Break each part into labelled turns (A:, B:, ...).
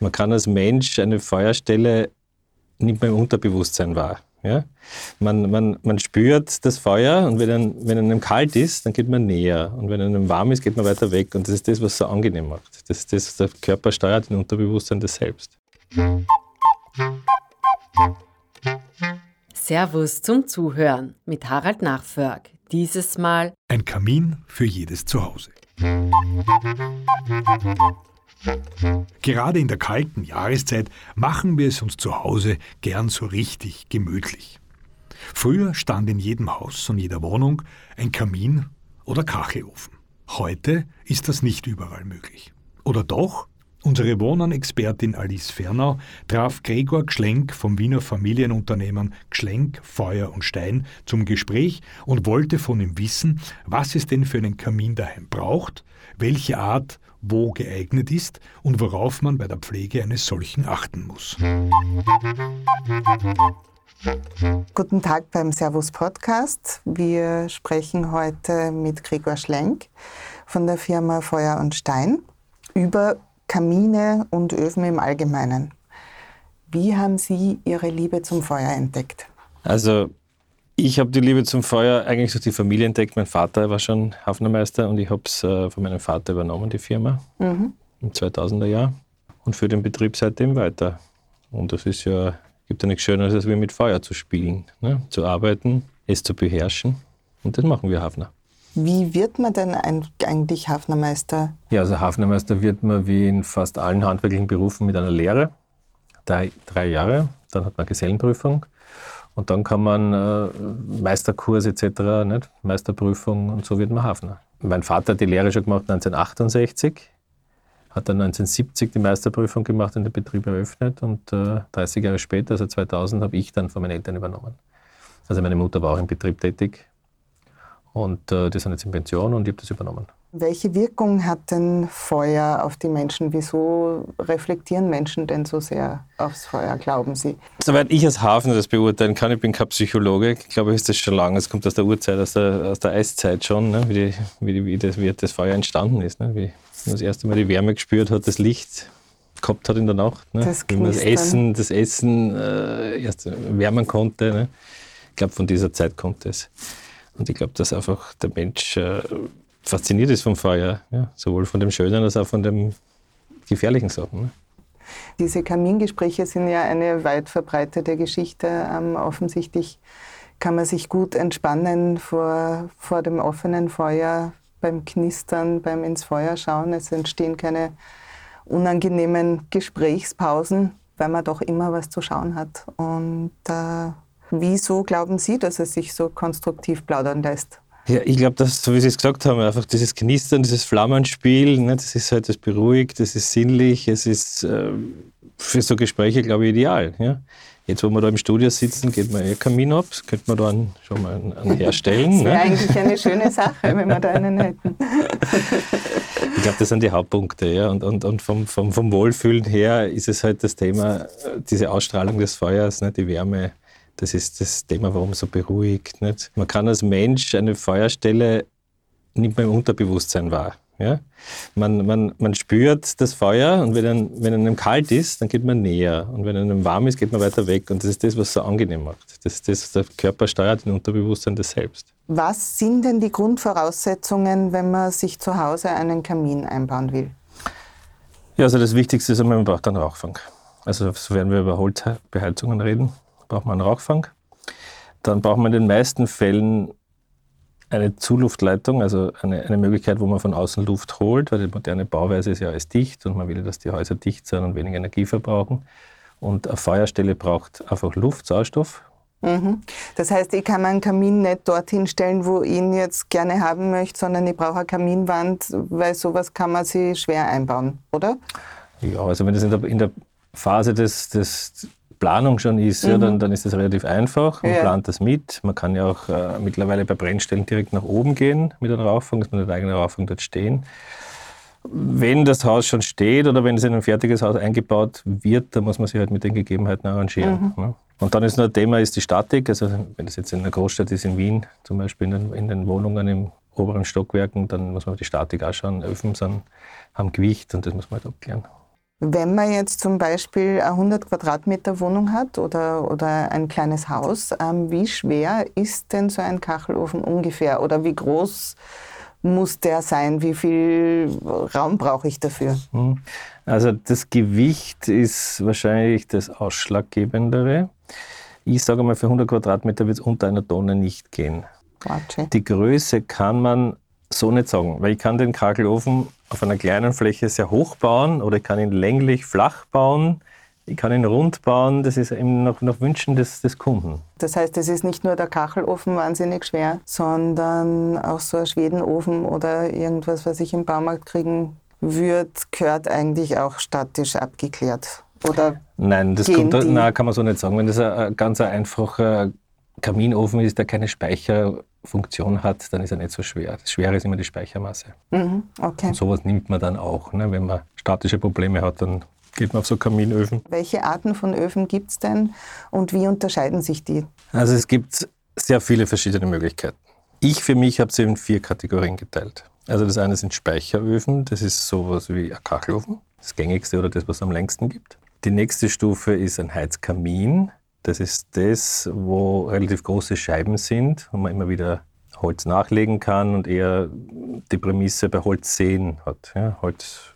A: Man kann als Mensch eine Feuerstelle nicht mehr im Unterbewusstsein wahr. Ja? Man, man, man spürt das Feuer und wenn, einem, wenn einem kalt ist, dann geht man näher. Und wenn einem warm ist, geht man weiter weg. Und das ist das, was es so angenehm macht. Das ist das, der Körper steuert im Unterbewusstsein das selbst.
B: Servus zum Zuhören mit Harald Nachförg. Dieses Mal
C: ein Kamin für jedes Zuhause. Gerade in der kalten Jahreszeit machen wir es uns zu Hause gern so richtig gemütlich. Früher stand in jedem Haus und jeder Wohnung ein Kamin oder Kachelofen. Heute ist das nicht überall möglich. Oder doch? Unsere Wohnern-Expertin Alice Fernau traf Gregor Gschlenk vom Wiener Familienunternehmen Gschlenk, Feuer und Stein zum Gespräch und wollte von ihm wissen, was es denn für einen Kamin daheim braucht, welche Art wo geeignet ist und worauf man bei der Pflege eines solchen achten muss.
D: Guten Tag beim Servus Podcast. Wir sprechen heute mit Gregor Schlenk von der Firma Feuer und Stein über Kamine und Öfen im Allgemeinen. Wie haben Sie Ihre Liebe zum Feuer entdeckt?
A: Also ich habe die Liebe zum Feuer eigentlich durch die Familie entdeckt. Mein Vater war schon Hafnermeister und ich habe es äh, von meinem Vater übernommen, die Firma, mhm. im 2000er Jahr und für den Betrieb seitdem weiter. Und das ist ja, gibt ja nichts Schöneres, als wie mit Feuer zu spielen, ne? zu arbeiten, es zu beherrschen. Und das machen wir Hafner.
D: Wie wird man denn eigentlich Hafnermeister?
A: Ja, also Hafnermeister wird man wie in fast allen handwerklichen Berufen mit einer Lehre. Drei, drei Jahre, dann hat man Gesellenprüfung und dann kann man äh, Meisterkurs etc., nicht? Meisterprüfung und so wird man Hafner. Mein Vater hat die Lehre schon gemacht 1968, hat dann 1970 die Meisterprüfung gemacht und den Betrieb eröffnet und äh, 30 Jahre später, also 2000, habe ich dann von meinen Eltern übernommen. Also meine Mutter war auch im Betrieb tätig und äh, die sind jetzt in Pension und ich habe das übernommen.
D: Welche Wirkung hat denn Feuer auf die Menschen? Wieso reflektieren Menschen denn so sehr aufs Feuer, glauben Sie?
A: Soweit ich als Hafner das beurteilen kann, ich bin kein Psychologe, ich glaube, ist das schon lange, es kommt aus der Urzeit, aus der, aus der Eiszeit schon, ne? wie, die, wie, die, wie, das, wie das Feuer entstanden ist. Ne? Wie man das erste Mal die Wärme gespürt hat, das Licht gehabt hat in der Nacht. Ne?
D: Das
A: wie man das Essen, das Essen äh, erst wärmen konnte. Ne? Ich glaube, von dieser Zeit kommt es. Und ich glaube, dass einfach der Mensch äh, fasziniert ist vom Feuer, ja? sowohl von dem Schönen als auch von den gefährlichen Sachen. Ne?
D: Diese Kamingespräche sind ja eine weit verbreitete Geschichte. Ähm, offensichtlich kann man sich gut entspannen vor, vor dem offenen Feuer, beim Knistern, beim ins Feuer schauen. Es entstehen keine unangenehmen Gesprächspausen, weil man doch immer was zu schauen hat. Und äh, wieso glauben Sie, dass es sich so konstruktiv plaudern lässt?
A: Ja, ich glaube, dass, so wie Sie es gesagt haben, einfach dieses Knistern, dieses Flammenspiel, ne, das ist halt das beruhigt, das ist sinnlich, es ist äh, für so Gespräche, glaube ich, ideal. Ja? Jetzt, wo wir da im Studio sitzen, geht man eh Kamin ab, das könnte man da einen, schon mal einen, einen herstellen.
D: Das wäre ne? eigentlich eine schöne Sache, wenn wir da einen hätten.
A: ich glaube, das sind die Hauptpunkte. Ja? Und, und, und vom, vom, vom Wohlfühlen her ist es halt das Thema, äh, diese Ausstrahlung des Feuers, ne, die Wärme, das ist das Thema, warum es so beruhigt. Nicht? Man kann als Mensch eine Feuerstelle nicht mehr im Unterbewusstsein wahr. Ja? Man, man, man spürt das Feuer und wenn, einem, wenn einem kalt ist, dann geht man näher. Und wenn einem warm ist, geht man weiter weg. Und das ist das, was so angenehm macht. Das ist das, der Körper steuert im Unterbewusstsein das selbst.
D: Was sind denn die Grundvoraussetzungen, wenn man sich zu Hause einen Kamin einbauen will?
A: Ja, also das Wichtigste ist man braucht einen Rauchfang. Also so werden wir über Holzbeheizungen reden braucht man einen Rauchfang. Dann braucht man in den meisten Fällen eine Zuluftleitung, also eine, eine Möglichkeit, wo man von außen Luft holt, weil die moderne Bauweise ist ja alles dicht und man will, dass die Häuser dicht sind und weniger Energie verbrauchen. Und eine Feuerstelle braucht einfach Luft, Sauerstoff.
D: Mhm. Das heißt, ich kann meinen Kamin nicht dorthin stellen, wo ich ihn jetzt gerne haben möchte, sondern ich brauche eine Kaminwand, weil sowas kann man sich schwer einbauen, oder?
A: Ja, also wenn das in der, in der Phase des, des Planung schon ist, mhm. ja, dann, dann ist das relativ einfach. Man ja. plant das mit. Man kann ja auch äh, mittlerweile bei Brennstellen direkt nach oben gehen mit einem Rauchfang, dass man den eigenen Rauchfang dort stehen. Wenn das Haus schon steht oder wenn es in ein fertiges Haus eingebaut wird, dann muss man sich halt mit den Gegebenheiten arrangieren. Mhm. Ne? Und dann ist noch ein Thema ist die Statik. Also wenn das jetzt in einer Großstadt ist, in Wien zum Beispiel, in den, in den Wohnungen im oberen Stockwerken, dann muss man auf die Statik auch schauen. Öfen sind, haben Gewicht und das muss man halt abklären.
D: Wenn man jetzt zum Beispiel eine 100 Quadratmeter Wohnung hat oder, oder ein kleines Haus, ähm, wie schwer ist denn so ein Kachelofen ungefähr oder wie groß muss der sein? Wie viel Raum brauche ich dafür?
A: Hm. Also das Gewicht ist wahrscheinlich das Ausschlaggebendere. Ich sage mal, für 100 Quadratmeter wird es unter einer Tonne nicht gehen.
D: Quatsch.
A: Die Größe kann man so nicht sagen, weil ich kann den Kagelofen auf einer kleinen Fläche sehr hoch bauen oder ich kann ihn länglich flach bauen. Ich kann ihn rund bauen, das ist eben nach, nach Wünschen des, des Kunden.
D: Das heißt, es ist nicht nur der Kachelofen wahnsinnig schwer, sondern auch so ein Schwedenofen oder irgendwas, was ich im Baumarkt kriegen würde, gehört eigentlich auch statisch abgeklärt. Oder
A: nein, das kommt, nein, kann man so nicht sagen. Wenn das ein, ein ganz einfacher Kaminofen ist, der keine Speicherfunktion hat, dann ist er nicht so schwer. Das Schwere ist immer die Speichermasse.
D: Mhm, okay.
A: Und sowas nimmt man dann auch. Ne? Wenn man statische Probleme hat, dann geht man auf so Kaminöfen.
D: Welche Arten von Öfen gibt es denn und wie unterscheiden sich die?
A: Also es gibt sehr viele verschiedene Möglichkeiten. Ich für mich habe sie in vier Kategorien geteilt. Also das eine sind Speicheröfen, das ist sowas wie ein Kachelofen, das gängigste oder das, was es am längsten gibt. Die nächste Stufe ist ein Heizkamin. Das ist das, wo relativ große Scheiben sind und man immer wieder Holz nachlegen kann und eher die Prämisse bei Holz sehen hat. Ja, Holz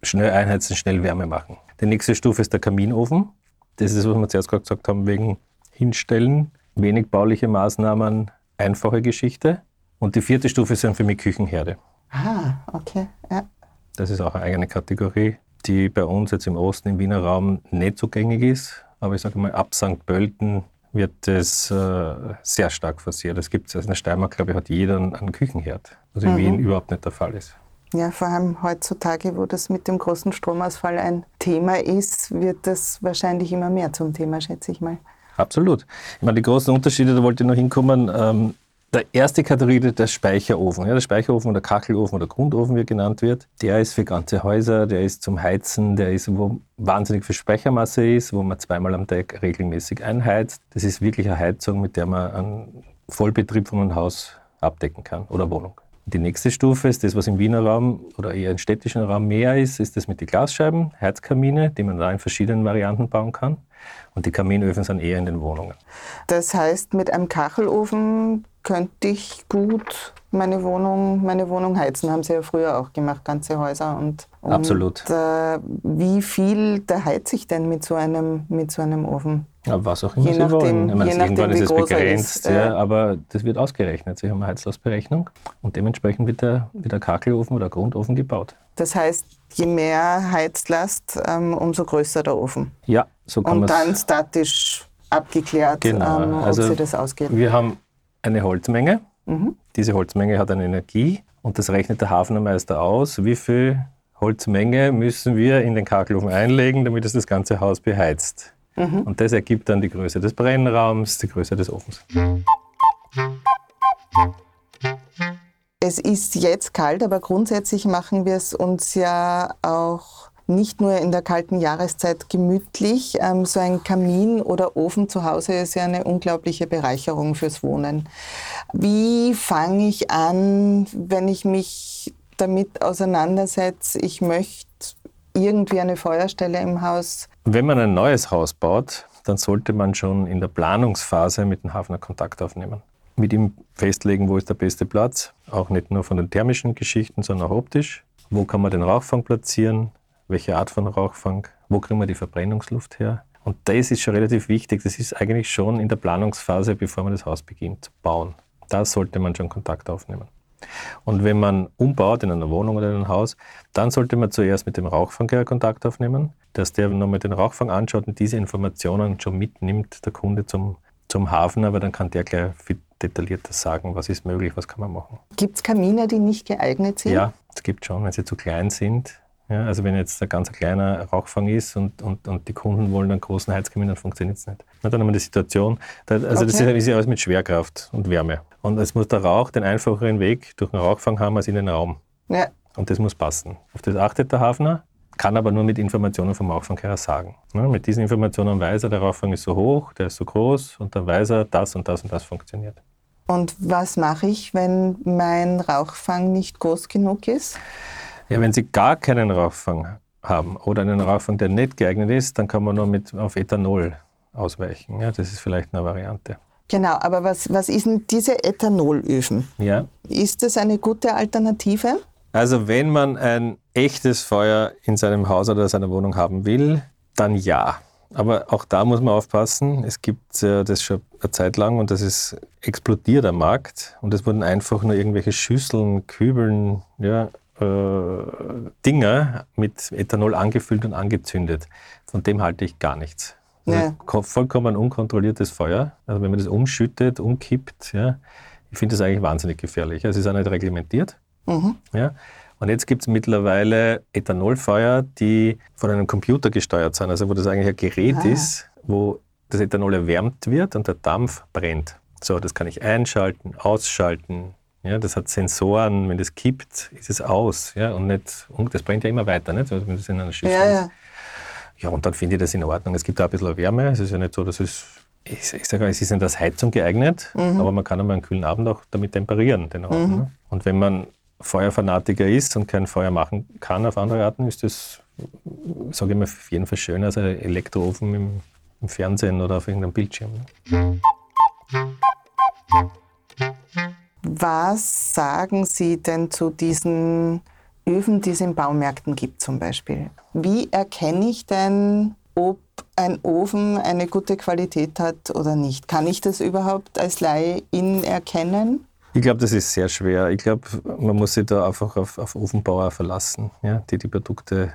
A: schnell einheizen, schnell Wärme machen. Die nächste Stufe ist der Kaminofen. Das ist, was wir zuerst gerade gesagt haben, wegen Hinstellen, wenig bauliche Maßnahmen, einfache Geschichte. Und die vierte Stufe sind für mich Küchenherde.
D: Ah, okay. Ja.
A: Das ist auch eine eigene Kategorie, die bei uns jetzt im Osten, im Wiener Raum nicht so gängig ist. Aber ich sage mal, ab St. Pölten wird das äh, sehr stark forciert. Es gibt, also in der Steiermark, glaube ich, hat jeder einen Küchenherd, was in mhm. Wien überhaupt nicht der Fall ist.
D: Ja, vor allem heutzutage, wo das mit dem großen Stromausfall ein Thema ist, wird das wahrscheinlich immer mehr zum Thema, schätze ich mal.
A: Absolut. Ich meine, die großen Unterschiede, da wollte ich noch hinkommen. Ähm, der erste Kategorie, der Speicherofen. Ja, der Speicherofen oder Kachelofen oder Grundofen, wie er genannt wird, der ist für ganze Häuser, der ist zum Heizen, der ist, wo wahnsinnig viel Speichermasse ist, wo man zweimal am Tag regelmäßig einheizt. Das ist wirklich eine Heizung, mit der man einen Vollbetrieb von einem Haus abdecken kann oder Wohnung. Die nächste Stufe ist das, was im Wiener Raum oder eher im städtischen Raum mehr ist, ist das mit den Glasscheiben, Heizkamine, die man da in verschiedenen Varianten bauen kann. Und die Kaminöfen sind eher in den Wohnungen.
D: Das heißt, mit einem Kachelofen könnte ich gut meine Wohnung, meine Wohnung heizen. Haben sie ja früher auch gemacht, ganze Häuser. Und, und
A: Absolut.
D: Äh, wie viel da heizt ich denn mit so einem, mit so einem Ofen?
A: Ja, was auch immer je Sie nachdem, wollen. Ich meine, je irgendwann nachdem, ist es begrenzt, ist, ja, aber das wird ausgerechnet. Sie haben eine Heizlastberechnung und dementsprechend wird der, wird der Kakelofen oder Grundofen gebaut.
D: Das heißt, je mehr Heizlast, ähm, umso größer der Ofen.
A: Ja, so kann
D: man Und dann statisch abgeklärt,
A: genau.
D: ähm, ob
A: also
D: sie das ausgeht.
A: Wir haben eine Holzmenge. Mhm. Diese Holzmenge hat eine Energie und das rechnet der Hafnermeister aus, wie viel Holzmenge müssen wir in den Kakelofen einlegen, damit es das ganze Haus beheizt. Mhm. Und das ergibt dann die Größe des Brennraums, die Größe des Ofens.
D: Es ist jetzt kalt, aber grundsätzlich machen wir es uns ja auch nicht nur in der kalten Jahreszeit gemütlich. Ähm, so ein Kamin oder Ofen zu Hause ist ja eine unglaubliche Bereicherung fürs Wohnen. Wie fange ich an, wenn ich mich damit auseinandersetze, ich möchte irgendwie eine Feuerstelle im Haus?
A: Wenn man ein neues Haus baut, dann sollte man schon in der Planungsphase mit dem Hafner Kontakt aufnehmen. Mit ihm festlegen, wo ist der beste Platz, auch nicht nur von den thermischen Geschichten, sondern auch optisch. Wo kann man den Rauchfang platzieren? Welche Art von Rauchfang, wo kriegen wir die Verbrennungsluft her. Und das ist schon relativ wichtig. Das ist eigentlich schon in der Planungsphase, bevor man das Haus beginnt zu bauen. Da sollte man schon Kontakt aufnehmen. Und wenn man umbaut in einer Wohnung oder in einem Haus, dann sollte man zuerst mit dem Rauchfangherr Kontakt aufnehmen, dass der nochmal den Rauchfang anschaut und diese Informationen schon mitnimmt, der Kunde zum, zum Hafen, aber dann kann der gleich viel detaillierter sagen, was ist möglich, was kann man machen.
D: Gibt es Kamine, die nicht geeignet sind?
A: Ja, es gibt schon, wenn sie zu klein sind, ja, also wenn jetzt ein ganz kleiner Rauchfang ist und, und, und die Kunden wollen einen großen Heizkamin, dann funktioniert es nicht. dann haben wir die Situation, da, also okay. das ist ja alles mit Schwerkraft und Wärme. Und es muss der Rauch den einfacheren Weg durch den Rauchfang haben als in den Raum. Ja. Und das muss passen. Auf das achtet der Hafner, kann aber nur mit Informationen vom Rauchfangkehrer sagen. Ja, mit diesen Informationen weiß er, der Rauchfang ist so hoch, der ist so groß und dann weiß er, das und das und das funktioniert.
D: Und was mache ich, wenn mein Rauchfang nicht groß genug ist?
A: Ja, wenn Sie gar keinen Rauchfang haben oder einen Rauchfang, der nicht geeignet ist, dann kann man nur mit, auf Ethanol ausweichen. Ja, das ist vielleicht eine Variante.
D: Genau, aber was, was ist denn diese Ethanolöfen?
A: Ja.
D: Ist das eine gute Alternative?
A: Also wenn man ein echtes Feuer in seinem Haus oder seiner Wohnung haben will, dann ja. Aber auch da muss man aufpassen. Es gibt äh, das schon eine Zeit lang und das ist explodiert am Markt. Und es wurden einfach nur irgendwelche Schüsseln, Kübeln, ja, Dinger mit Ethanol angefüllt und angezündet. Von dem halte ich gar nichts. Also ja. Vollkommen unkontrolliertes Feuer. Also wenn man das umschüttet, umkippt, ja, ich finde das eigentlich wahnsinnig gefährlich. Also es ist auch nicht reglementiert. Mhm. Ja. Und jetzt gibt es mittlerweile Ethanolfeuer, die von einem Computer gesteuert sind, also wo das eigentlich ein Gerät ah. ist, wo das Ethanol erwärmt wird und der Dampf brennt. So, das kann ich einschalten, ausschalten. Ja, das hat Sensoren, wenn das kippt, ist es aus. Ja, und nicht, das brennt ja immer weiter, nicht? Also wenn das in einer Schüssel ja, ja. ist. Ja, und dann finde ich das in Ordnung. Es gibt auch ein bisschen Wärme. Es ist ja nicht so, dass es, ich, ich sage, es ist nicht als Heizung geeignet, mhm. aber man kann einmal einen kühlen Abend auch damit temperieren, den Raum. Mhm. Ne? Und wenn man Feuerfanatiker ist und kein Feuer machen kann auf andere Arten, ist das, sage ich mal, auf jeden Fall schöner als ein Elektroofen im, im Fernsehen oder auf irgendeinem Bildschirm. Ne?
D: Was sagen Sie denn zu diesen Öfen, die es in Baumärkten gibt zum Beispiel? Wie erkenne ich denn, ob ein Ofen eine gute Qualität hat oder nicht? Kann ich das überhaupt als Laie erkennen?
A: Ich glaube, das ist sehr schwer. Ich glaube, man muss sich da einfach auf, auf Ofenbauer verlassen, ja, die die Produkte,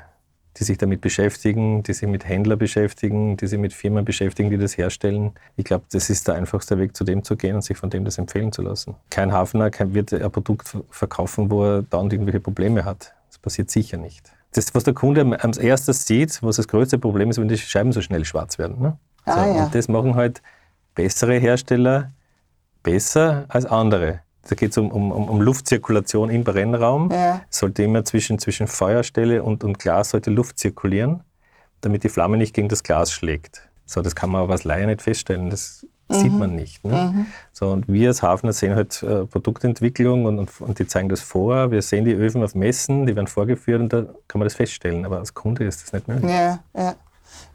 A: die sich damit beschäftigen, die sich mit Händlern beschäftigen, die sich mit Firmen beschäftigen, die das herstellen. Ich glaube, das ist der einfachste Weg, zu dem zu gehen und sich von dem das empfehlen zu lassen. Kein Hafner wird ein Produkt verkaufen, wo er dauernd irgendwelche Probleme hat. Das passiert sicher nicht. Das, was der Kunde als erstes sieht, was das größte Problem ist, wenn die Scheiben so schnell schwarz werden. Ne? Ah, so, ja. Und das machen halt bessere Hersteller besser als andere. Da geht es um, um, um, Luftzirkulation im Brennraum. Ja. Sollte immer zwischen, zwischen Feuerstelle und, und Glas sollte Luft zirkulieren, damit die Flamme nicht gegen das Glas schlägt. So, das kann man aber als Laie nicht feststellen. Das mhm. sieht man nicht. Ne? Mhm. So, und wir als Hafner sehen halt äh, Produktentwicklung und, und, und, die zeigen das vor. Wir sehen die Öfen auf Messen, die werden vorgeführt und da kann man das feststellen. Aber als Kunde ist das nicht möglich.
D: Ja, ja.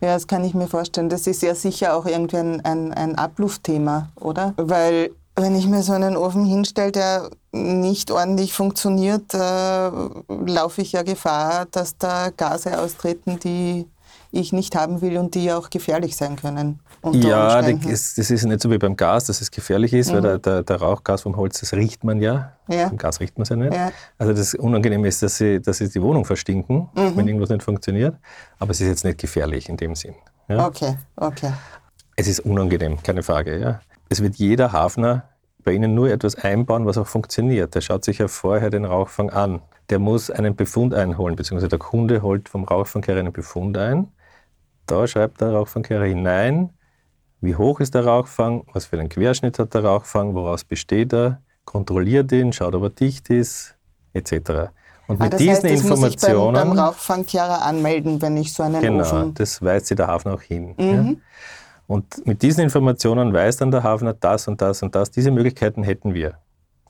D: Ja, das kann ich mir vorstellen. Das ist ja sicher auch irgendwie ein, ein, ein Abluftthema, oder? Weil wenn ich mir so einen Ofen hinstelle, der nicht ordentlich funktioniert, äh, laufe ich ja Gefahr, dass da Gase austreten, die ich nicht haben will und die auch gefährlich sein können.
A: Ja, das ist nicht so wie beim Gas, dass es gefährlich ist, mhm. weil der, der, der, Rauchgas vom Holz, das riecht man ja. ja. Beim Gas riecht man es ja nicht. Ja. Also das Unangenehme ist, dass sie, dass sie die Wohnung verstinken, mhm. wenn irgendwas nicht funktioniert. Aber es ist jetzt nicht gefährlich in dem Sinn.
D: Ja? Okay, okay.
A: Es ist unangenehm, keine Frage. Ja? Es wird jeder Hafner bei Ihnen nur etwas einbauen, was auch funktioniert. Der schaut sich ja vorher den Rauchfang an. Der muss einen Befund einholen, beziehungsweise der Kunde holt vom Rauchfangkehrer einen Befund ein. Da schreibt der Rauchfangkehrer hinein, wie hoch ist der Rauchfang, was für einen Querschnitt hat der Rauchfang, woraus besteht er, kontrolliert ihn, schaut, ob er dicht ist, etc.
D: Und ah, mit diesen heißt, das Informationen. Muss ich beim, beim Rauchfangkehrer anmelden, wenn ich so einen
A: genau,
D: Ofen.
A: Genau, das weist sich der Hafner auch hin. Mhm. Ja. Und mit diesen Informationen weiß dann der Hafner das und das und das. Diese Möglichkeiten hätten wir.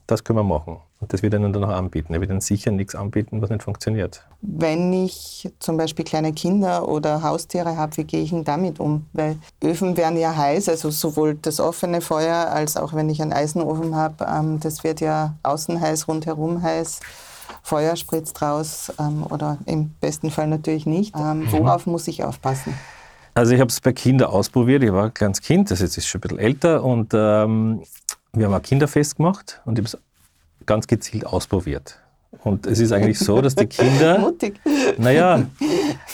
A: Das können wir machen. Und das wird er dann auch anbieten. Er wird dann sicher nichts anbieten, was nicht funktioniert.
D: Wenn ich zum Beispiel kleine Kinder oder Haustiere habe, wie gehe ich denn damit um? Weil Öfen werden ja heiß, also sowohl das offene Feuer als auch wenn ich einen Eisenofen habe, ähm, das wird ja außen heiß, rundherum heiß. Feuer spritzt raus ähm, oder im besten Fall natürlich nicht. Ähm, mhm. worauf muss ich aufpassen?
A: Also ich habe es bei Kindern ausprobiert. Ich war ein kleines Kind, das jetzt ist schon ein bisschen älter und ähm, wir haben ein Kinderfest gemacht und ich habe es ganz gezielt ausprobiert. Und es ist eigentlich so, dass die Kinder.
D: Mutig.
A: Naja,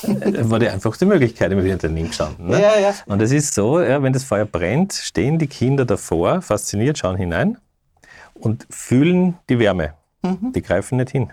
A: war die einfachste Möglichkeit, immer wieder daneben gestanden. Ne? Ja, ja. Und es ist so, ja, wenn das Feuer brennt, stehen die Kinder davor, fasziniert, schauen hinein und fühlen die Wärme. Mhm. Die greifen nicht hin.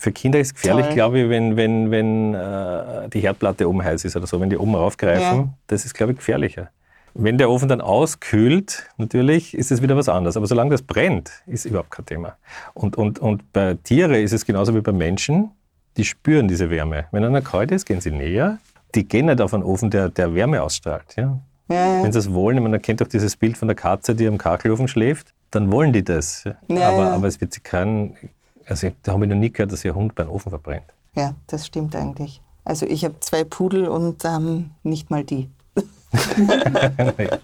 A: Für Kinder ist es gefährlich, Toll. glaube ich, wenn, wenn, wenn äh, die Herdplatte oben heiß ist oder so, wenn die oben raufgreifen. Ja. Das ist, glaube ich, gefährlicher. Wenn der Ofen dann auskühlt, natürlich, ist es wieder was anderes. Aber solange das brennt, ist überhaupt kein Thema. Und, und, und bei Tieren ist es genauso wie bei Menschen, die spüren diese Wärme. Wenn einer kalt ist, gehen sie näher. Die gehen nicht auf einen Ofen, der, der Wärme ausstrahlt. Ja? Ja, ja. Wenn sie es wollen, man kennt doch dieses Bild von der Katze, die am Kachelofen schläft, dann wollen die das. Ja, aber, aber es wird sie kein, also da habe ich noch nie gehört, dass ihr Hund beim Ofen verbrennt.
D: Ja, das stimmt eigentlich. Also ich habe zwei Pudel und ähm, nicht mal die.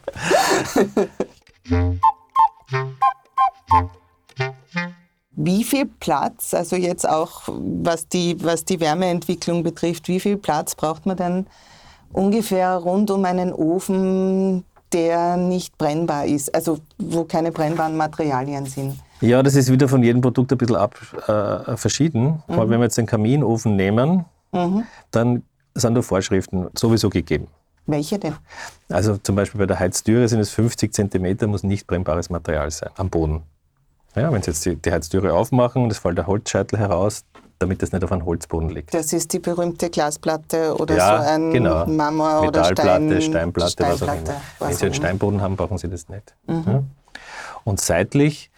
D: Wie viel Platz, also jetzt auch was die, was die Wärmeentwicklung betrifft, wie viel Platz braucht man denn ungefähr rund um einen Ofen, der nicht brennbar ist, also wo keine brennbaren Materialien sind?
A: Ja, das ist wieder von jedem Produkt ein bisschen ab, äh, verschieden. Mhm. Aber wenn wir jetzt den Kaminofen nehmen, mhm. dann sind da Vorschriften sowieso gegeben.
D: Welche denn?
A: Also zum Beispiel bei der Heiztüre sind es 50 cm, muss nicht brennbares Material sein am Boden. Ja, wenn Sie jetzt die, die Heiztüre aufmachen und es fällt der Holzscheitel heraus, damit es nicht auf einem Holzboden liegt.
D: Das ist die berühmte Glasplatte oder ja, so ein
A: genau.
D: Marmor
A: oder
D: Stein,
A: Steinplatte, Steinplatte, was auch immer. Wenn Sie einen Steinboden haben, brauchen Sie das nicht. Mhm. Ja? Und seitlich,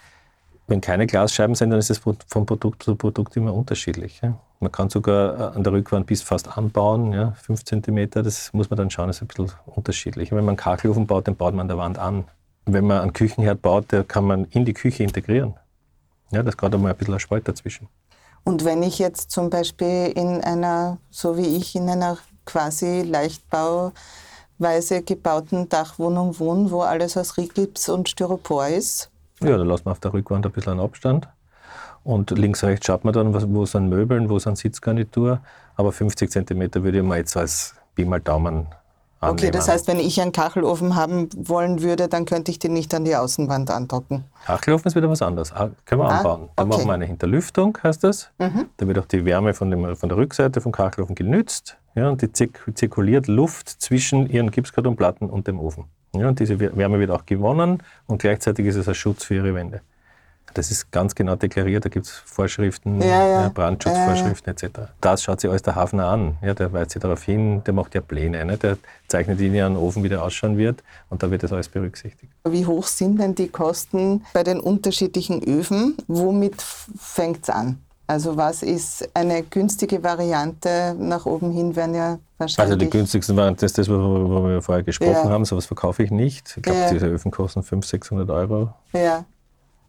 A: wenn keine Glasscheiben sind, dann ist es von Produkt zu Produkt immer unterschiedlich. Ja? Man kann sogar äh, an der Rückwand bis fast anbauen, ja, 5 cm, das muss man dann schauen, ist ein bisschen unterschiedlich. Wenn man einen Kachelofen baut, den baut man an der Wand an. Wenn man einen Küchenherd baut, der kann man in die Küche integrieren. Ja, das gerade mal ein bisschen ein Spalt dazwischen.
D: Und wenn ich jetzt zum Beispiel in einer, so wie ich, in einer quasi leichtbauweise gebauten Dachwohnung wohne, wo alles aus Rigips und Styropor ist?
A: Ja, da lässt man auf der Rückwand ein bisschen einen Abstand. Und links, rechts schaut man dann, wo sind Möbeln, wo sind Sitzgarnitur. Aber 50 cm würde ich mal jetzt als Pi mal Daumen annehmen.
D: Okay, das heißt, wenn ich einen Kachelofen haben wollen würde, dann könnte ich den nicht an die Außenwand andocken.
A: Kachelofen ist wieder was anderes. Ah, können wir ah, anbauen. Da okay. machen wir eine Hinterlüftung, heißt das. Mhm. Da wird auch die Wärme von, dem, von der Rückseite vom Kachelofen genützt. Ja, und die zirkuliert Luft zwischen ihren Gipskartonplatten und dem Ofen. Ja, und diese Wärme wird auch gewonnen und gleichzeitig ist es ein Schutz für ihre Wände. Das ist ganz genau deklariert, da gibt es Vorschriften, ja, ja. Brandschutzvorschriften etc. Das schaut sich alles der Hafner an. Ja, der weist sich darauf hin, der macht ja Pläne. Ne? Der zeichnet Ihnen ja einen Ofen, wie der ausschauen wird und da wird das alles berücksichtigt.
D: Wie hoch sind denn die Kosten bei den unterschiedlichen Öfen? Womit fängt es an? Also was ist eine günstige Variante? Nach oben hin werden ja wahrscheinlich...
A: Also die günstigsten Variante ist das, worüber wir vorher gesprochen ja. haben. Sowas verkaufe ich nicht. Ich glaube, ja. diese Öfen kosten 500, 600 Euro.
D: Ja.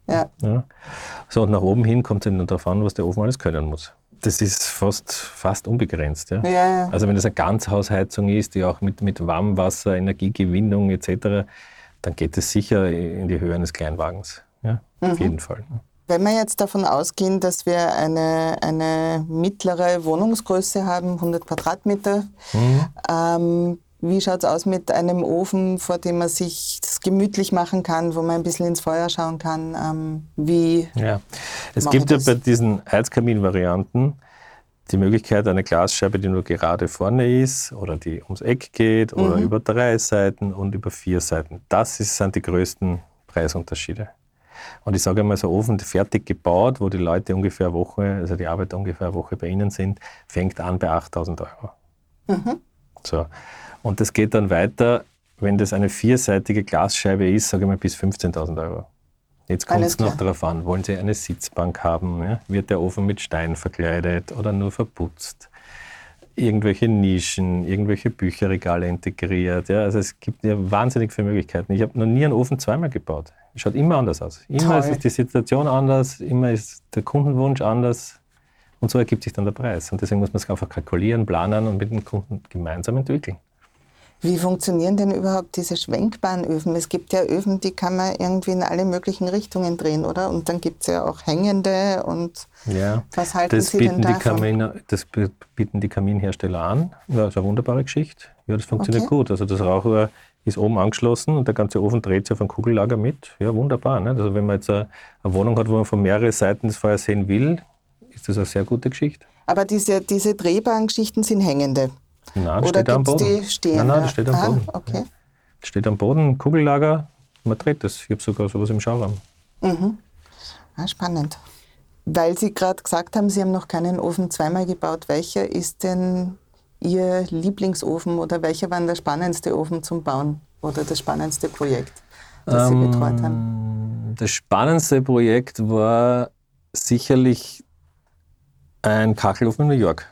D: Ja.
A: ja. So, und nach oben hin kommt es dann darauf an, was der Ofen alles können muss. Das ist fast, fast unbegrenzt. Ja?
D: Ja, ja.
A: Also wenn das eine Ganzhausheizung ist, die auch mit, mit Warmwasser, Energiegewinnung etc., dann geht es sicher in die Höhe eines Kleinwagens. Ja? Mhm. Auf jeden Fall.
D: Wenn wir jetzt davon ausgehen, dass wir eine, eine mittlere Wohnungsgröße haben, 100 Quadratmeter, mhm. ähm, wie schaut es aus mit einem Ofen, vor dem man sich gemütlich machen kann, wo man ein bisschen ins Feuer schauen kann? Ähm, wie
A: ja. Es gibt ja bei diesen Heizkamin-Varianten die Möglichkeit, eine Glasscheibe, die nur gerade vorne ist oder die ums Eck geht oder mhm. über drei Seiten und über vier Seiten. Das ist, sind die größten Preisunterschiede. Und ich sage einmal, so Ofen fertig gebaut, wo die Leute ungefähr eine Woche, also die Arbeiter ungefähr eine Woche bei Ihnen sind, fängt an bei 8000 Euro. Mhm. So. Und das geht dann weiter, wenn das eine vierseitige Glasscheibe ist, sage ich mal bis 15.000 Euro. Jetzt kommt es noch darauf an, wollen Sie eine Sitzbank haben? Ja? Wird der Ofen mit Stein verkleidet oder nur verputzt? Irgendwelche Nischen, irgendwelche Bücherregale integriert. Ja? Also es gibt ja wahnsinnig viele Möglichkeiten. Ich habe noch nie einen Ofen zweimal gebaut. Schaut immer anders aus. Immer Toll. ist die Situation anders, immer ist der Kundenwunsch anders. Und so ergibt sich dann der Preis. Und deswegen muss man es einfach kalkulieren, planen und mit dem Kunden gemeinsam entwickeln.
D: Wie funktionieren denn überhaupt diese schwenkbaren Öfen? Es gibt ja Öfen, die kann man irgendwie in alle möglichen Richtungen drehen, oder? Und dann gibt es ja auch hängende und
A: ja,
D: was halten Sie denn davon?
A: Kamin, das bieten die Kaminhersteller an. Ja, das ist eine wunderbare Geschichte. Ja, das funktioniert okay. gut. Also das Rauchrohr ist oben angeschlossen und der ganze Ofen dreht sich auf ein Kugellager mit. Ja, wunderbar. Ne? Also wenn man jetzt eine, eine Wohnung hat, wo man von mehreren Seiten das Feuer sehen will, ist das eine sehr gute Geschichte.
D: Aber diese, diese drehbaren Geschichten sind hängende.
A: Nein, das Oder steht am Boden.
D: Die stehen
A: nein, nein, das steht am ah, Boden.
D: Okay.
A: Das steht am Boden, Kugellager, man dreht das. Ich habe sogar sowas im Schauraum.
D: Mhm. Ah, spannend. Weil Sie gerade gesagt haben, Sie haben noch keinen Ofen zweimal gebaut. Welcher ist denn Ihr Lieblingsofen oder welcher war der spannendste Ofen zum Bauen oder das spannendste Projekt, das ähm, Sie betreut haben?
A: Das spannendste Projekt war sicherlich ein Kachelofen in New York.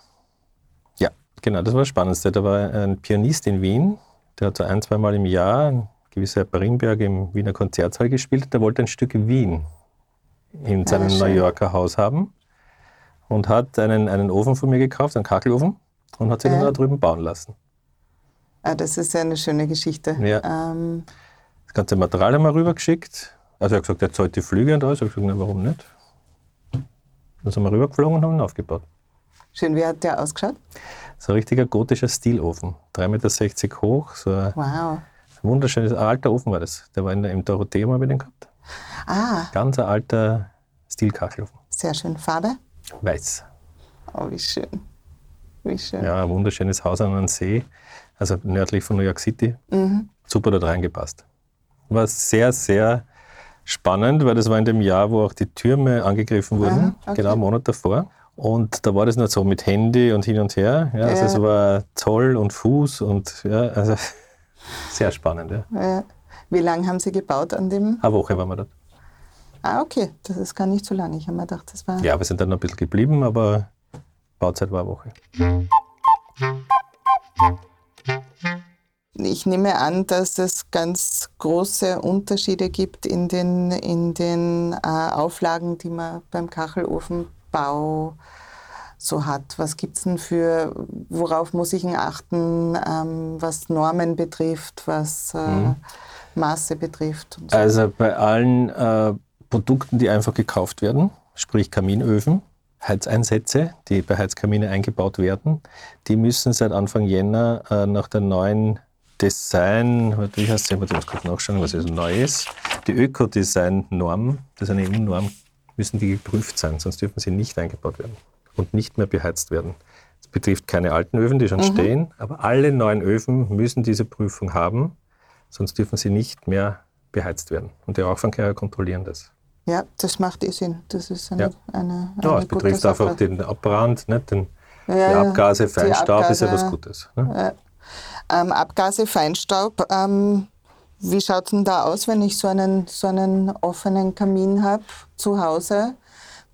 A: Genau, das war das Spannendste. Da war ein Pianist in Wien, der hat so ein, zweimal im Jahr, ein gewisser Bringberg im Wiener Konzertsaal gespielt. Der wollte ein Stück Wien in seinem New Yorker Haus haben und hat einen, einen Ofen von mir gekauft, einen Kachelofen. und hat sich dann da drüben bauen lassen.
D: Ah, das ist ja eine schöne Geschichte.
A: Ja. Ähm, das ganze Material haben wir rübergeschickt. Also er hat gesagt, er zahlt die Flüge und alles. Ich habe gesagt, na, warum nicht? Dann sind wir rübergeflogen und haben ihn aufgebaut.
D: Schön, wie hat der ausgeschaut?
A: So ein richtiger gotischer Stilofen. 3,60 Meter hoch. So ein wow. wunderschönes, ein alter Ofen war das. Der war in im Dorotheum, habe ich den gehabt. Ah. Ganz ein alter Stilkachelofen.
D: Sehr schön. Farbe?
A: Weiß.
D: Oh, wie schön. Wie schön.
A: Ja, ein wunderschönes Haus an einem See, also nördlich von New York City. Mhm. Super dort reingepasst. War sehr, sehr spannend, weil das war in dem Jahr, wo auch die Türme angegriffen wurden, ah, okay. genau einen Monat davor. Und da war das nicht so mit Handy und hin und her. Ja, also ja. es war Zoll und Fuß und ja, also sehr spannend. Ja. ja.
D: Wie lange haben Sie gebaut an dem?
A: Eine Woche waren wir dort.
D: Ah, okay, das ist gar nicht so lange. Ich habe mir gedacht, das war.
A: Ja, wir sind dann noch ein bisschen geblieben, aber Bauzeit war eine Woche.
D: Ich nehme an, dass es ganz große Unterschiede gibt in den, in den äh, Auflagen, die man beim Kachelofenbau so hat. Was gibt es denn für, worauf muss ich achten, ähm, was Normen betrifft, was äh, mhm. Maße betrifft?
A: So? Also bei allen äh, Produkten, die einfach gekauft werden, sprich Kaminöfen, Heizeinsätze, die bei Heizkamine eingebaut werden, die müssen seit Anfang Jänner äh, nach der neuen Design, wie heißt das? Ich muss kurz nachschauen, was ist neu ist. Die Ökodesign-Norm, das ist eine EU-Norm, müssen die geprüft sein, sonst dürfen sie nicht eingebaut werden und nicht mehr beheizt werden. Das betrifft keine alten Öfen, die schon mhm. stehen, aber alle neuen Öfen müssen diese Prüfung haben, sonst dürfen sie nicht mehr beheizt werden. Und die Rauchfangkehrer kontrollieren das.
D: Ja, das macht eh Sinn. Das ist eine, ja. eine,
A: eine Ja, es betrifft Sache. einfach den Abbrand, nicht? Den, ja, die Abgase, Feinstaub Abgase, ist ja was Gutes.
D: Ne? Ja. Ähm, Abgase, Feinstaub, ähm, wie schaut es denn da aus, wenn ich so einen, so einen offenen Kamin habe zu Hause?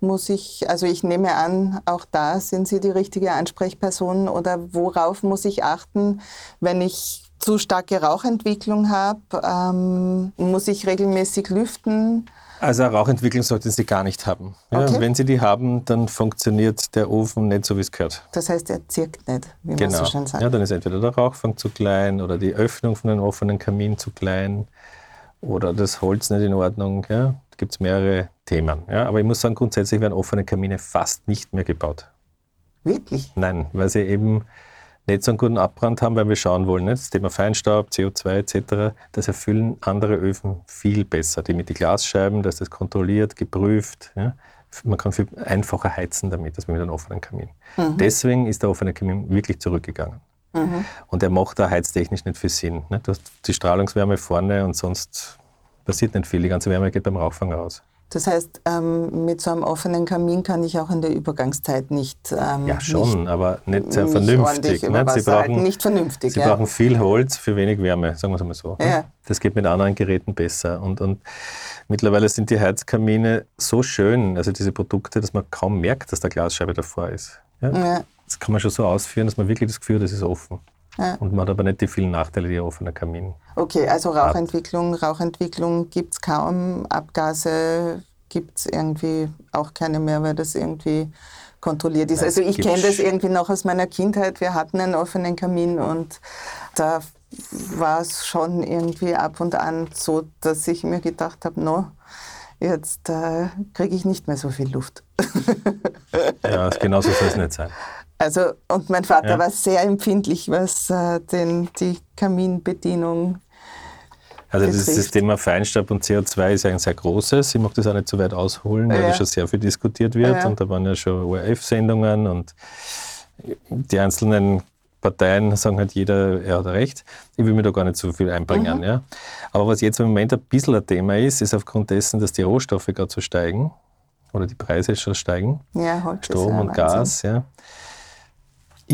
D: Muss ich, also ich nehme an, auch da sind Sie die richtige Ansprechperson oder worauf muss ich achten, wenn ich zu starke Rauchentwicklung habe? Ähm, muss ich regelmäßig lüften?
A: Also Rauchentwicklung sollten Sie gar nicht haben. Ja, okay. Wenn Sie die haben, dann funktioniert der Ofen nicht so, wie es gehört.
D: Das heißt, er zirkt nicht, wie
A: genau.
D: man so schön sagt.
A: Ja, dann ist entweder der Rauchfang zu klein oder die Öffnung von einem offenen Kamin zu klein oder das Holz nicht in Ordnung. Ja. Da gibt es mehrere Themen. Ja. Aber ich muss sagen, grundsätzlich werden offene Kamine fast nicht mehr gebaut.
D: Wirklich?
A: Nein, weil sie eben nicht so einen guten Abbrand haben, weil wir schauen wollen. Nicht? Das Thema Feinstaub, CO2 etc., das erfüllen andere Öfen viel besser. Die mit den Glasscheiben, dass das kontrolliert, geprüft. Ja? Man kann viel einfacher heizen damit, als mit einem offenen Kamin. Mhm. Deswegen ist der offene Kamin wirklich zurückgegangen. Mhm. Und er macht da heiztechnisch nicht viel Sinn. Nicht? Du hast die Strahlungswärme vorne und sonst passiert nicht viel. Die ganze Wärme geht beim Rauchfang raus.
D: Das heißt, ähm, mit so einem offenen Kamin kann ich auch in der Übergangszeit nicht.
A: Ähm, ja, schon, nicht, aber nicht sehr vernünftig.
D: Nicht? Sie, brauchen, nicht vernünftig,
A: Sie ja. brauchen viel Holz für wenig Wärme, sagen wir es mal so. Ja. Das geht mit anderen Geräten besser. Und, und mittlerweile sind die Heizkamine so schön, also diese Produkte, dass man kaum merkt, dass da Glasscheibe davor ist. Ja. Das kann man schon so ausführen, dass man wirklich das Gefühl hat, das ist offen. Ja. Und man hat aber nicht die vielen Nachteile, die ein offener Kamin
D: Okay, also Rauchentwicklung, hat. Rauchentwicklung gibt es kaum, Abgase gibt es irgendwie auch keine mehr, weil das irgendwie kontrolliert ist. also ich kenne das irgendwie noch aus meiner Kindheit. Wir hatten einen offenen Kamin und da war es schon irgendwie ab und an so, dass ich mir gedacht habe, no, jetzt äh, kriege ich nicht mehr so viel Luft.
A: ja, genauso soll es nicht sein.
D: Also, und mein Vater ja. war sehr empfindlich, was äh, den, die Kaminbedienung
A: also das, das, Thema Feinstaub und CO2 ist ein sehr großes. Ich mag das auch nicht zu weit ausholen, weil ja. das schon sehr viel diskutiert wird. Ja. Und da waren ja schon ORF-Sendungen und die einzelnen Parteien sagen halt jeder, er hat recht. Ich will mir da gar nicht so viel einbringen. Mhm. Ja. Aber was jetzt im Moment ein bisschen ein Thema ist, ist aufgrund dessen, dass die Rohstoffe gerade so steigen oder die Preise schon steigen,
D: ja,
A: Strom und Gas, ja,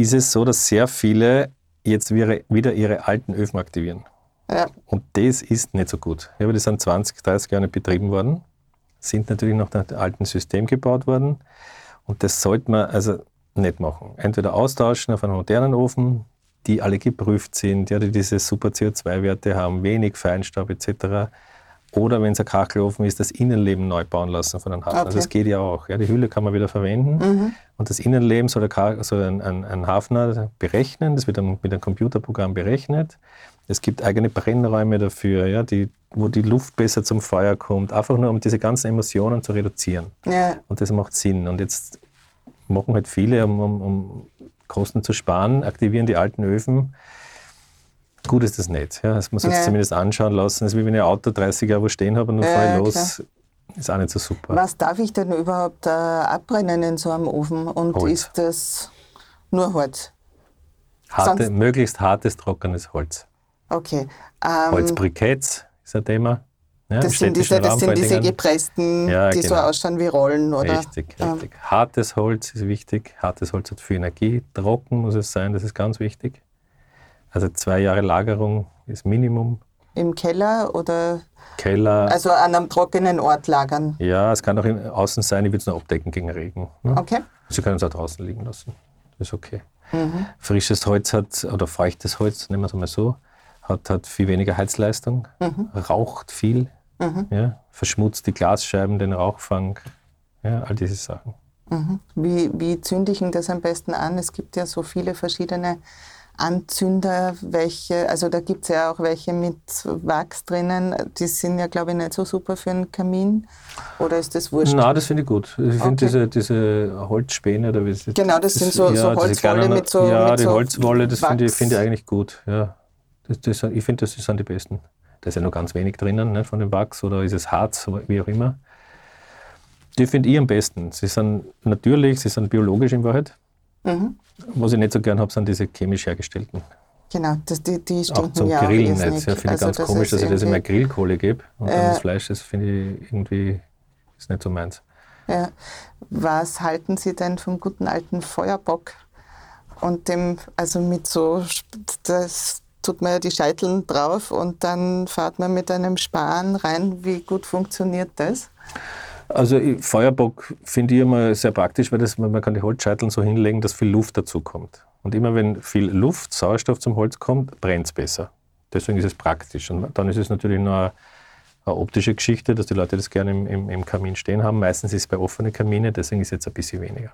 A: ist es so, dass sehr viele jetzt wieder ihre alten Öfen aktivieren. Ja. Und das ist nicht so gut. Ja, aber die sind 20, 30 Jahre betrieben worden, sind natürlich noch nach dem alten System gebaut worden. Und das sollte man also nicht machen. Entweder austauschen auf einen modernen Ofen, die alle geprüft sind, ja, die diese super CO2-Werte haben, wenig Feinstaub etc. Oder wenn es ein Kachelofen ist, das Innenleben neu bauen lassen von einem Hafner. Also
D: Okay.
A: das geht ja auch. Ja. Die Hülle kann man wieder verwenden.
D: Mhm.
A: Und das Innenleben soll, der soll ein, ein, ein Hafner berechnen. Das wird dann mit einem Computerprogramm berechnet. Es gibt eigene Brennräume dafür, ja, die, wo die Luft besser zum Feuer kommt. Einfach nur, um diese ganzen Emotionen zu reduzieren.
D: Ja,
A: Und das macht Sinn. Und jetzt machen halt viele, um, um, um Kosten zu sparen, aktivieren die alten Öfen. Gut ist das nicht. Ja. Das muss man sich
D: Ja.
A: zumindest anschauen lassen. Das ist wie wenn ich ein Auto 30 Jahre wo stehen habe und dann
D: Ja,
A: fahre ich
D: ja,
A: los. Ist auch nicht so super.
D: Was darf ich denn überhaupt äh, abbrennen in so einem Ofen? Und
A: Holz.
D: ist das nur Holz?
A: Harte,
D: sonst-
A: möglichst hartes, trockenes Holz.
D: Okay. Ähm,
A: Holzbriketts ist ein Thema. Ja,
D: das sind, diese, das sind diese gepressten,
A: Ja,
D: die so
A: genau.
D: ausschauen wie Rollen, oder?
A: Richtig, richtig. Hartes Holz ist wichtig. Hartes Holz hat viel Energie. Trocken muss es sein, das ist ganz wichtig. Also zwei Jahre Lagerung ist Minimum.
D: Im Keller oder
A: Keller.
D: also an einem trockenen Ort lagern?
A: ja, es kann auch im außen sein, ich würde es nur abdecken gegen Regen. Ne?
D: Okay.
A: Sie können es auch draußen liegen lassen. Das ist okay.
D: Mhm.
A: Frisches Holz hat, oder feuchtes Holz, nehmen wir es einmal so, hat, hat viel weniger Heizleistung,
D: Mhm.
A: raucht viel, ja, verschmutzt die Glasscheiben, den Rauchfang, ja, all diese Sachen.
D: Wie, wie zünde ich das am besten an? Es gibt ja so viele verschiedene Anzünder, welche, also da gibt es ja auch welche mit Wachs drinnen, die sind ja, glaube ich, nicht so super für einen Kamin. Oder ist das wurscht?
A: Na, das finde ich gut. Ich finde
D: Okay.
A: diese, diese Holzspäne, oder wie es
D: Genau, das sind so- so
A: diese
D: Holzwolle
A: kleinen-
D: mit so-
A: Ja,
D: mit
A: die
D: so
A: Holzwolle, das finde ich, finde ich eigentlich gut. Ja. Das, das, ich finde, das sind die besten. Da ist ja noch ganz wenig drinnen ne, von dem Wachs oder ist es Harz, wie auch immer. Die finde ich am besten. Sie sind natürlich, sie sind biologisch in Wahrheit.
D: Mhm.
A: Was ich nicht so gern habe, sind diese chemisch hergestellten.
D: Genau, das, die, die
A: Auch
D: stinken
A: zum
D: ja auch
A: Grillen
D: irrsinnig.
A: nicht. Ja, finde ich
D: Also
A: ganz
D: das
A: komisch, dass ich das in meine
D: irgendwie-
A: Grillkohle gebe. Und dann
D: Ja.
A: das Fleisch, das finde ich irgendwie ist nicht so meins.
D: Ja. Was halten Sie denn vom guten alten Feuerbock? Und dem, also mit so, das tut man ja die Scheiteln drauf und dann fährt man mit einem Span rein. Wie gut funktioniert das?
A: Also Feuerbock finde ich immer sehr praktisch, weil das, man kann die Holzscheiteln so hinlegen, dass viel Luft dazu kommt. Und immer wenn viel Luft, Sauerstoff zum Holz kommt, brennt es besser. Deswegen ist es praktisch. Und dann ist es natürlich nur eine, eine optische Geschichte, dass die Leute das gerne im, im, im Kamin stehen haben. Meistens ist es bei offenen Kamine, deswegen ist es jetzt ein bisschen weniger.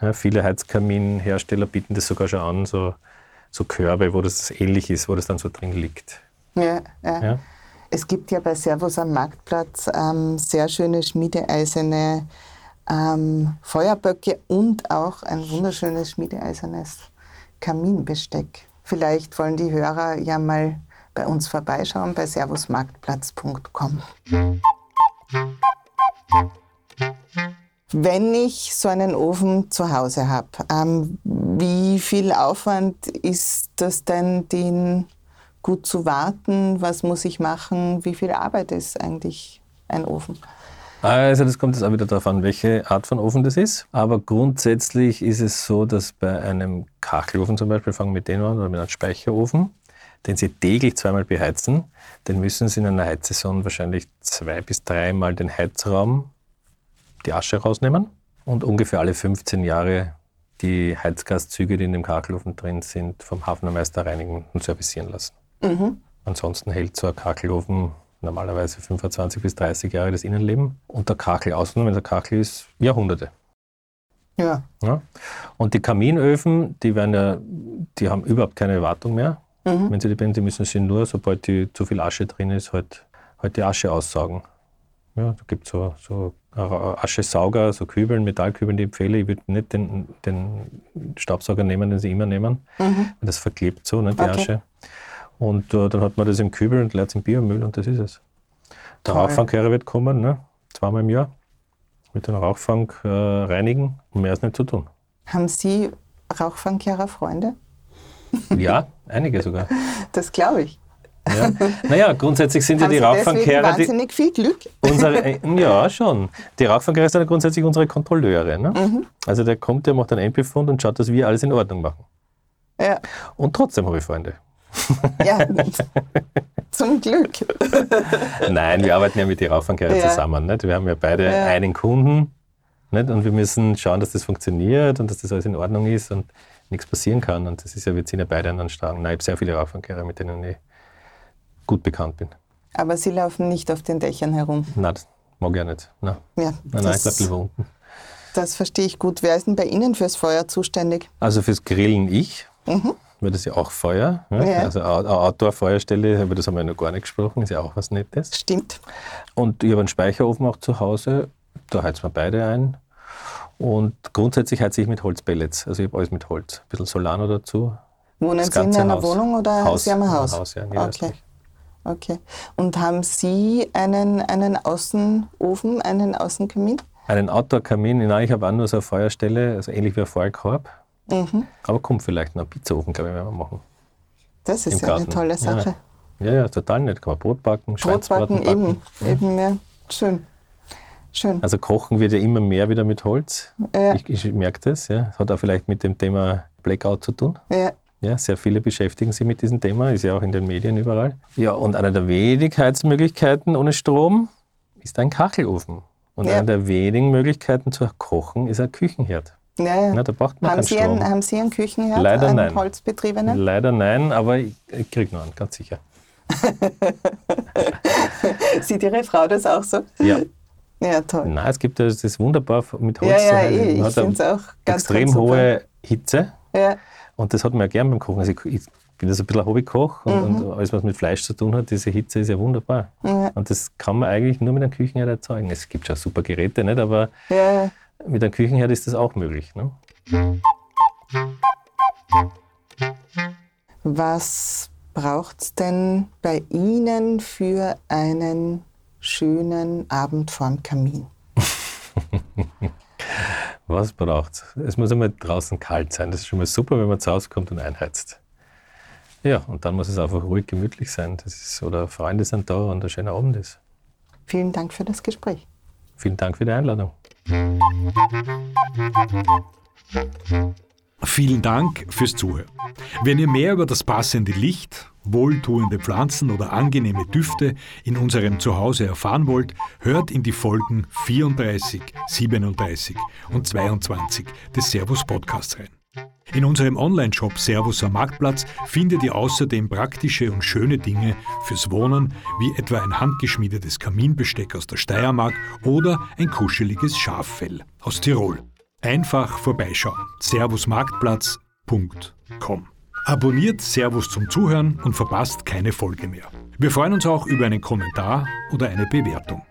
A: Ja, viele Heizkaminhersteller bieten das sogar schon an, so, so Körbe, wo das ähnlich ist, wo das dann so drin liegt.
D: Ja, ja.
A: Ja?
D: Es gibt ja bei Servus am Marktplatz ähm, sehr schöne schmiedeeiserne ähm, Feuerböcke und auch ein wunderschönes schmiedeeisernes Kaminbesteck. Vielleicht wollen die Hörer ja mal bei uns vorbeischauen bei servusmarktplatz.com. Wenn ich so einen Ofen zu Hause habe, ähm, wie viel Aufwand ist das denn, den gut zu warten? Was muss ich machen? Wie viel Arbeit ist eigentlich ein Ofen?
A: Also das kommt jetzt auch wieder darauf an, welche Art von Ofen das ist. Aber grundsätzlich ist es so, dass bei einem Kachelofen zum Beispiel, fangen wir mit dem an, oder mit einem Speicherofen, den Sie täglich zweimal beheizen, den müssen Sie in einer Heizsaison wahrscheinlich zwei bis dreimal den Heizraum, die Asche rausnehmen und ungefähr alle 15 Jahre die Heizgaszüge, die in dem Kachelofen drin sind, vom Hafnermeister reinigen und servicieren lassen. Ansonsten hält so ein Kachelofen normalerweise 25 bis 30 Jahre das Innenleben und der Kachel außen, wenn der Kachel ist, Jahrhunderte.
D: Ja.
A: Ja? Und die Kaminöfen, die, werden ja, die haben überhaupt keine Wartung mehr. Wenn sie die brennen, die müssen sie nur, sobald die, zu viel Asche drin ist, halt, halt die Asche aussaugen. Ja, da gibt es so, so Aschesauger, so Kübeln, Metallkübeln, die empfehle. Ich würde nicht den, den Staubsauger nehmen, den sie immer nehmen. weil Das verklebt so, ne, die
D: Okay.
A: Asche. Und äh, dann hat man das im Kübel und leert es im Biomüll und das ist es. Der
D: Toll.
A: Rauchfangkehrer wird kommen, ne? zweimal im Jahr, mit dem Rauchfang äh, reinigen und mehr ist nicht zu tun.
D: Haben Sie Rauchfangkehrer Freunde?
A: Ja, einige sogar.
D: Das glaube ich.
A: Ja. Naja, grundsätzlich sind ja die Rauchfangkehrer, die,
D: wahnsinnig viel Glück?
A: unsere, äh, ja schon, die Rauchfangkehrer sind ja grundsätzlich unsere Kontrolleure. Ne?
D: Mhm.
A: Also der kommt, der macht einen Endbefund und schaut, dass wir alles in Ordnung machen.
D: Ja,
A: Und trotzdem habe ich Freunde.
D: Ja. zum Glück.
A: Nein, wir arbeiten ja mit den Rauchfangkehrern
D: Ja.
A: zusammen. Nicht? Wir haben ja beide
D: Ja.
A: einen Kunden nicht? und wir müssen schauen, dass das funktioniert und dass das alles in Ordnung ist und nichts passieren kann. Und das ist ja, wir ziehen ja beide an den Strang. Nein, ich habe sehr viele Rauchfangkehrer, mit denen ich gut bekannt bin.
D: Aber Sie laufen nicht auf den Dächern herum.
A: Nein, das mag ich auch nicht. Nein,
D: Ja,
A: nein, nein ich bleib lieber unten.
D: das verstehe ich gut. Wer ist denn bei Ihnen fürs Feuer zuständig?
A: Also fürs Grillen ich, weil das ist ja auch Feuer. Ja?
D: Ja.
A: Also eine Outdoor-Feuerstelle, über das haben wir noch gar nicht gesprochen, ist ja auch was Nettes.
D: Stimmt.
A: Und ich habe einen Speicherofen auch zu Hause, da heizen wir beide ein. Und grundsätzlich heize ich mit Holzpellets, also ich habe alles mit Holz. Ein bisschen Solano dazu.
D: Wohnen
A: Das
D: Sie in einer
A: Haus.
D: Wohnung oder
A: Haus.
D: Sie haben ein Haus?
A: Haus, ja,
D: okay. Okay. Und haben Sie einen, einen Außenofen, einen Außenkamin?
A: Einen Outdoor-Kamin, nein, ich habe auch nur so eine Feuerstelle, also ähnlich wie ein Feuerkorb.
D: Mhm.
A: Aber kommt vielleicht noch ein Pizzaofen, glaube ich, werden wir machen.
D: Das ist
A: Im
D: ja eine
A: Garten.
D: tolle Sache.
A: Ja, ja, total nett. Kann man Brot backen, Schweinsbraten
D: eben,
A: backen.
D: eben, ja. Schön. Schön.
A: Also kochen wird ja immer mehr wieder mit Holz.
D: Ja.
A: Ich, ich merke das. Ja. Hat auch vielleicht mit dem Thema Blackout zu tun.
D: Ja.
A: Ja, sehr viele beschäftigen sich mit diesem Thema, ist ja auch in den Medien überall. Ja, und eine der wenigen Heizmöglichkeiten ohne Strom ist ein Kachelofen. Und
D: Ja.
A: eine der wenigen Möglichkeiten zu kochen ist ein Küchenherd.
D: Ja.
A: Na, da braucht man
D: haben,
A: keinen
D: Sie
A: Strom.
D: einen, haben Sie einen Küchenherd?
A: Leider
D: einen
A: nein.
D: holzbetriebenen?
A: Leider nein, aber ich, ich kriege noch einen, ganz sicher.
D: Sieht Ihre Frau das auch so?
A: Ja.
D: Ja, toll.
A: Nein, es gibt das ist wunderbar mit Holz.
D: Ja, ja,
A: zu
D: eh, ich
A: hat
D: finde es auch ganz,
A: extrem
D: ganz
A: hohe Hitze.
D: Ja,
A: Und das hat man ja gern beim Kochen. Also ich, ich bin das ein bisschen ein Hobbykoch und, und alles, was mit Fleisch zu tun hat, diese Hitze ist ja wunderbar.
D: Mhm. Ja.
A: Und das kann man eigentlich nur mit einem Küchenherd erzeugen. Es gibt schon super Geräte, nicht? aber
D: ja.
A: Mit einem Küchenherd ist das auch möglich. Ne?
D: Was braucht es denn bei Ihnen für einen schönen Abend vorm Kamin?
A: Was braucht es? Es muss einmal draußen kalt sein. Das ist schon mal super, wenn man zu Hause kommt und einheizt. Ja, und dann muss es einfach ruhig gemütlich sein. Das ist, oder Freunde sind da und ein schöner Abend ist.
D: Vielen Dank für das Gespräch.
A: Vielen Dank für die Einladung.
C: Vielen Dank fürs Zuhören. Wenn ihr mehr über das passende Licht, wohltuende Pflanzen oder angenehme Düfte in unserem Zuhause erfahren wollt, hört in die Folgen 34, 37 und 22 des Servus Podcasts rein. In unserem Online-Shop Servus am Marktplatz findet ihr außerdem praktische und schöne Dinge fürs Wohnen, wie etwa ein handgeschmiedetes Kaminbesteck aus der Steiermark oder ein kuscheliges Schaffell aus Tirol. Einfach vorbeischauen. servusmarktplatz.com Abonniert Servus zum Zuhören und verpasst keine Folge mehr. Wir freuen uns auch über einen Kommentar oder eine Bewertung.